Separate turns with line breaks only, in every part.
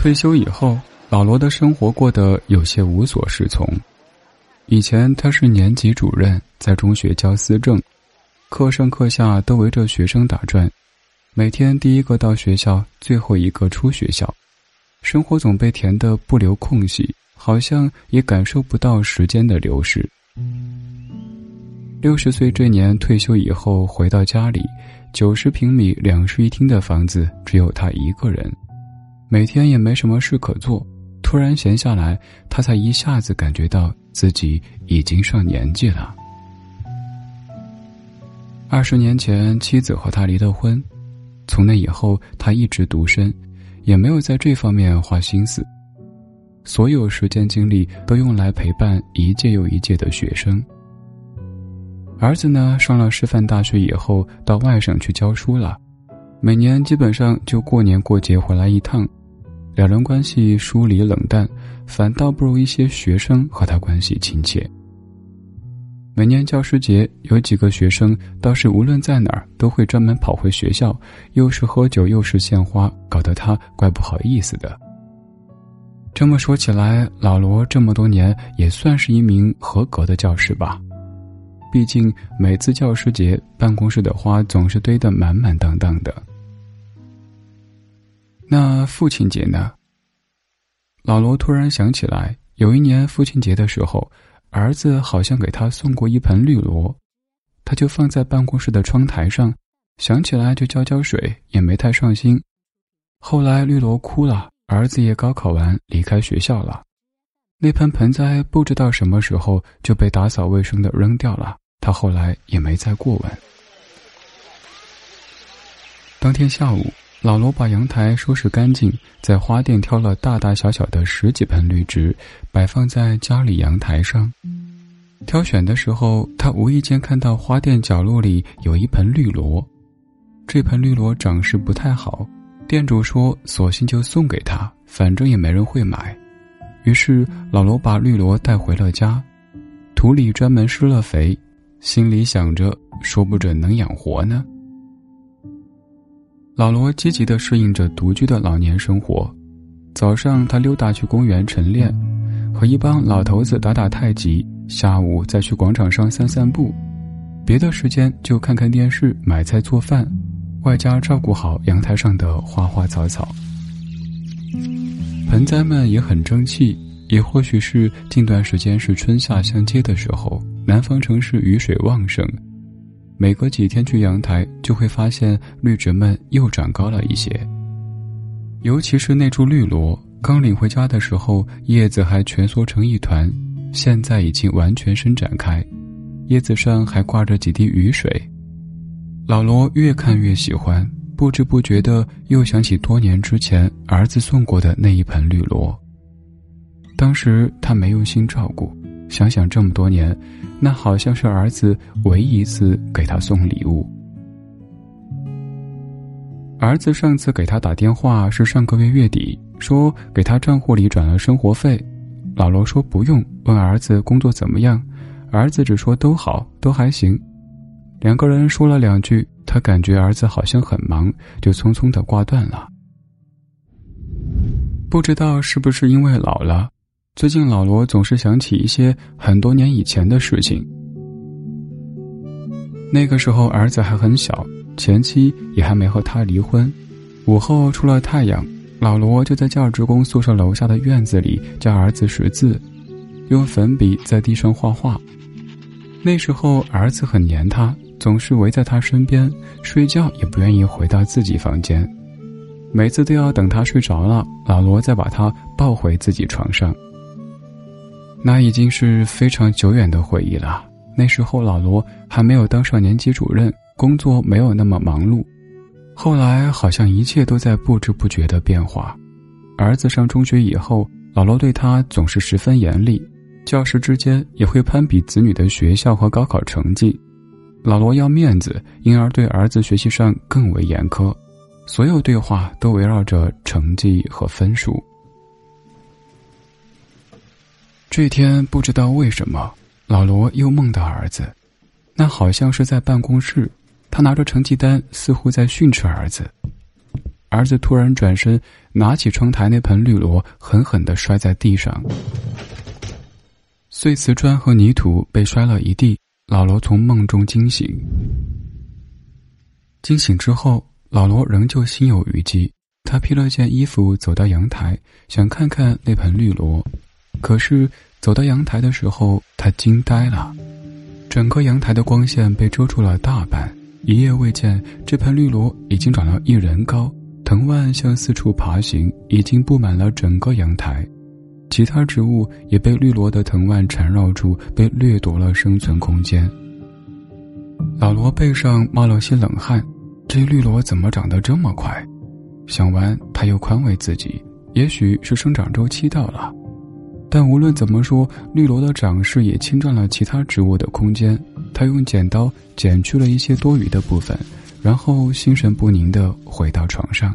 退休以后，老罗的生活过得有些无所适从。以前他是年级主任，在中学教思政，课上课下都围着学生打转，每天第一个到学校，最后一个出学校，生活总被填得不留空隙，好像也感受不到时间的流逝。六十岁这年退休以后，回到家里，九十平米两室一厅的房子只有他一个人，每天也没什么事可做。突然闲下来，他才一下子感觉到自己已经上年纪了。二十年前，妻子和他离了婚，从那以后，他一直独身，也没有在这方面花心思，所有时间精力都用来陪伴一届又一届的学生。儿子呢，上了师范大学以后，到外省去教书了，每年基本上就过年过节回来一趟。两人关系疏离冷淡，反倒不如一些学生和他关系亲切。每年教师节，有几个学生倒是无论在哪儿都会专门跑回学校，又是喝酒又是献花，搞得他怪不好意思的。这么说起来，老罗这么多年也算是一名合格的教师吧？毕竟每次教师节，办公室的花总是堆得满满当当的。那父亲节呢？老罗突然想起来，有一年父亲节的时候，儿子好像给他送过一盆绿萝，他就放在办公室的窗台上，想起来就浇浇水，也没太上心。后来绿萝枯了，儿子也高考完离开学校了，那盆盆栽不知道什么时候就被打扫卫生的扔掉了，他后来也没再过问。当天下午。老罗把阳台收拾干净，在花店挑了大大小小的十几盆绿植，摆放在家里阳台上。挑选的时候，他无意间看到花店角落里有一盆绿萝，这盆绿萝长势不太好，店主说：“索性就送给他，反正也没人会买。”于是老罗把绿萝带回了家，土里专门施了肥，心里想着：说不准能养活呢。老罗积极地适应着独居的老年生活。早上，他溜达去公园晨练，和一帮老头子打打太极；下午再去广场上散散步。别的时间就看看电视、买菜做饭，外加照顾好阳台上的花花草草。盆栽们也很争气，也或许是近段时间是春夏相接的时候，南方城市雨水旺盛。每隔几天去阳台，就会发现绿植们又长高了一些。尤其是那株绿萝，刚领回家的时候，叶子还蜷缩成一团，现在已经完全伸展开，叶子上还挂着几滴雨水。老罗越看越喜欢，不知不觉的又想起多年之前儿子送过的那一盆绿萝。当时他没用心照顾，想想这么多年。那好像是儿子唯一一次给他送礼物。儿子上次给他打电话是上个月月底，说给他账户里转了生活费。老罗说不用，问儿子工作怎么样，儿子只说都好，都还行。两个人说了两句，他感觉儿子好像很忙，就匆匆的挂断了。不知道是不是因为老了。最近老罗总是想起一些很多年以前的事情。那个时候儿子还很小，前妻也还没和他离婚。午后出了太阳，老罗就在教职工宿舍楼下的院子里教儿子识字，用粉笔在地上画画。那时候儿子很黏他，总是围在他身边，睡觉也不愿意回到自己房间，每次都要等他睡着了，老罗再把他抱回自己床上。那已经是非常久远的回忆了。那时候老罗还没有当上年级主任，工作没有那么忙碌。后来好像一切都在不知不觉的变化。儿子上中学以后，老罗对他总是十分严厉，教师之间也会攀比子女的学校和高考成绩。老罗要面子，因而对儿子学习上更为严苛，所有对话都围绕着成绩和分数。这天不知道为什么，老罗又梦到儿子，那好像是在办公室，他拿着成绩单，似乎在训斥儿子。儿子突然转身，拿起窗台那盆绿萝，狠狠地摔在地上，碎瓷砖和泥土被摔了一地。老罗从梦中惊醒，惊醒之后，老罗仍旧心有余悸。他披了件衣服，走到阳台，想看看那盆绿萝。可是走到阳台的时候，他惊呆了，整个阳台的光线被遮住了大半。一夜未见，这盆绿萝已经长到一人高，藤蔓向四处爬行，已经布满了整个阳台。其他植物也被绿萝的藤蔓缠绕住，被掠夺了生存空间。老罗背上冒了些冷汗，这绿萝怎么长得这么快？想完，他又宽慰自己，也许是生长周期到了。但无论怎么说，绿萝的长势也侵占了其他植物的空间。他用剪刀剪去了一些多余的部分，然后心神不宁地回到床上。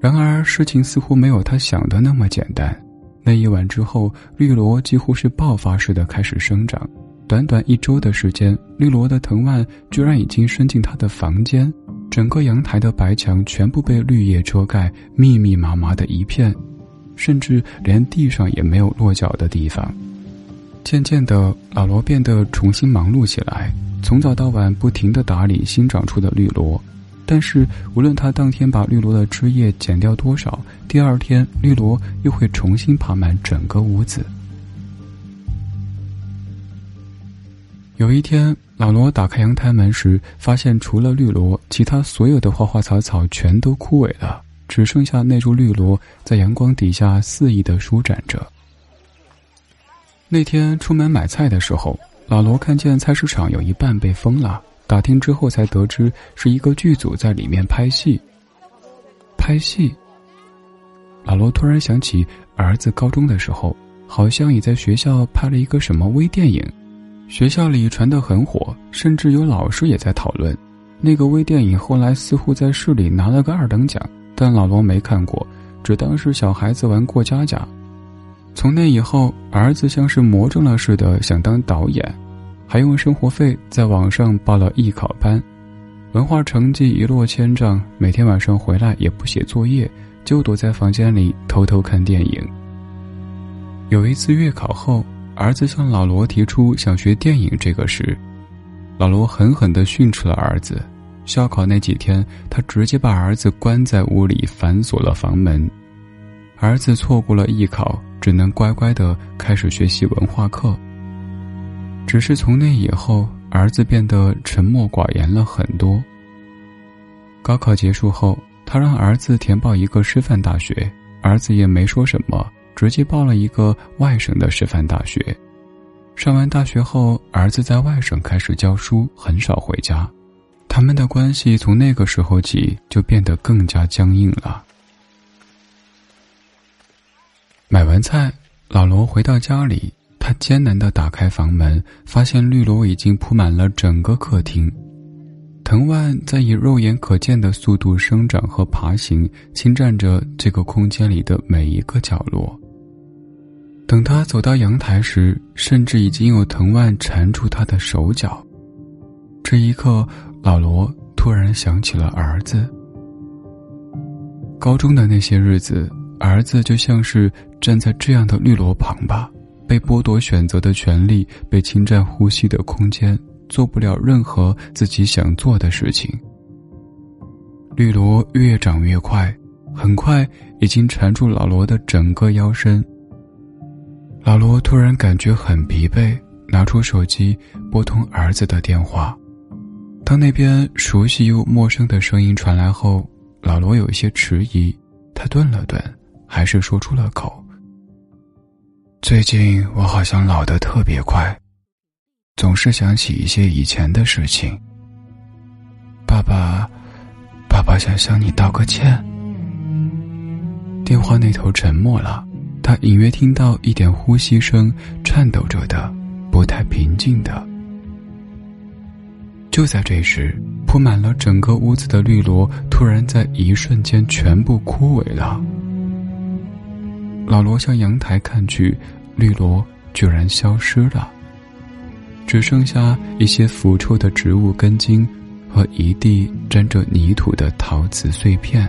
然而，事情似乎没有他想的那么简单。那一晚之后，绿萝几乎是爆发式的开始生长。短短一周的时间，绿萝的藤蔓居然已经伸进他的房间，整个阳台的白墙全部被绿叶遮盖，密密麻麻的一片，甚至连地上也没有落脚的地方。渐渐的，老罗变得重新忙碌起来，从早到晚不停的打理新长出的绿萝。但是，无论他当天把绿萝的枝叶剪掉多少，第二天绿萝又会重新爬满整个屋子。有一天，老罗打开阳台门时，发现除了绿萝，其他所有的花花草草全都枯萎了，只剩下那株绿萝在阳光底下肆意的舒展着。那天出门买菜的时候，老罗看见菜市场有一半被封了。打听之后才得知，是一个剧组在里面拍戏。拍戏。老罗突然想起，儿子高中的时候，好像也在学校拍了一个什么微电影，学校里传得很火，甚至有老师也在讨论。那个微电影后来似乎在市里拿了个二等奖，但老罗没看过，只当是小孩子玩过家家。从那以后，儿子像是魔怔了似的，想当导演。还用生活费在网上报了艺考班，文化成绩一落千丈。每天晚上回来也不写作业，就躲在房间里偷偷看电影。有一次月考后，儿子向老罗提出想学电影这个事，老罗狠狠地训斥了儿子。校考那几天，他直接把儿子关在屋里，反锁了房门。儿子错过了艺考，只能乖乖地开始学习文化课。只是从那以后，儿子变得沉默寡言了很多。高考结束后，他让儿子填报一个师范大学，儿子也没说什么，直接报了一个外省的师范大学。上完大学后，儿子在外省开始教书，很少回家。他们的关系从那个时候起就变得更加僵硬了。买完菜，老罗回到家里。他艰难地打开房门，发现绿萝已经铺满了整个客厅，藤蔓在以肉眼可见的速度生长和爬行，侵占着这个空间里的每一个角落。等他走到阳台时，甚至已经有藤蔓缠住他的手脚。这一刻，老罗突然想起了儿子。高中的那些日子，儿子就像是站在这样的绿萝旁吧。被剥夺选择的权利，被侵占呼吸的空间，做不了任何自己想做的事情。绿萝越长越快，很快已经缠住老罗的整个腰身。老罗突然感觉很疲惫，拿出手机拨通儿子的电话。当那边熟悉又陌生的声音传来后，老罗有些迟疑，他顿了顿，还是说出了口。最近我好像老得特别快，总是想起一些以前的事情。爸爸，爸爸想向你道个歉。电话那头沉默了，他隐约听到一点呼吸声，颤抖着的，不太平静的。就在这时，铺满了整个屋子的绿萝突然在一瞬间全部枯萎了。老罗向阳台看去，绿萝居然消失了，只剩下一些腐臭的植物根茎和一地沾着泥土的陶瓷碎片。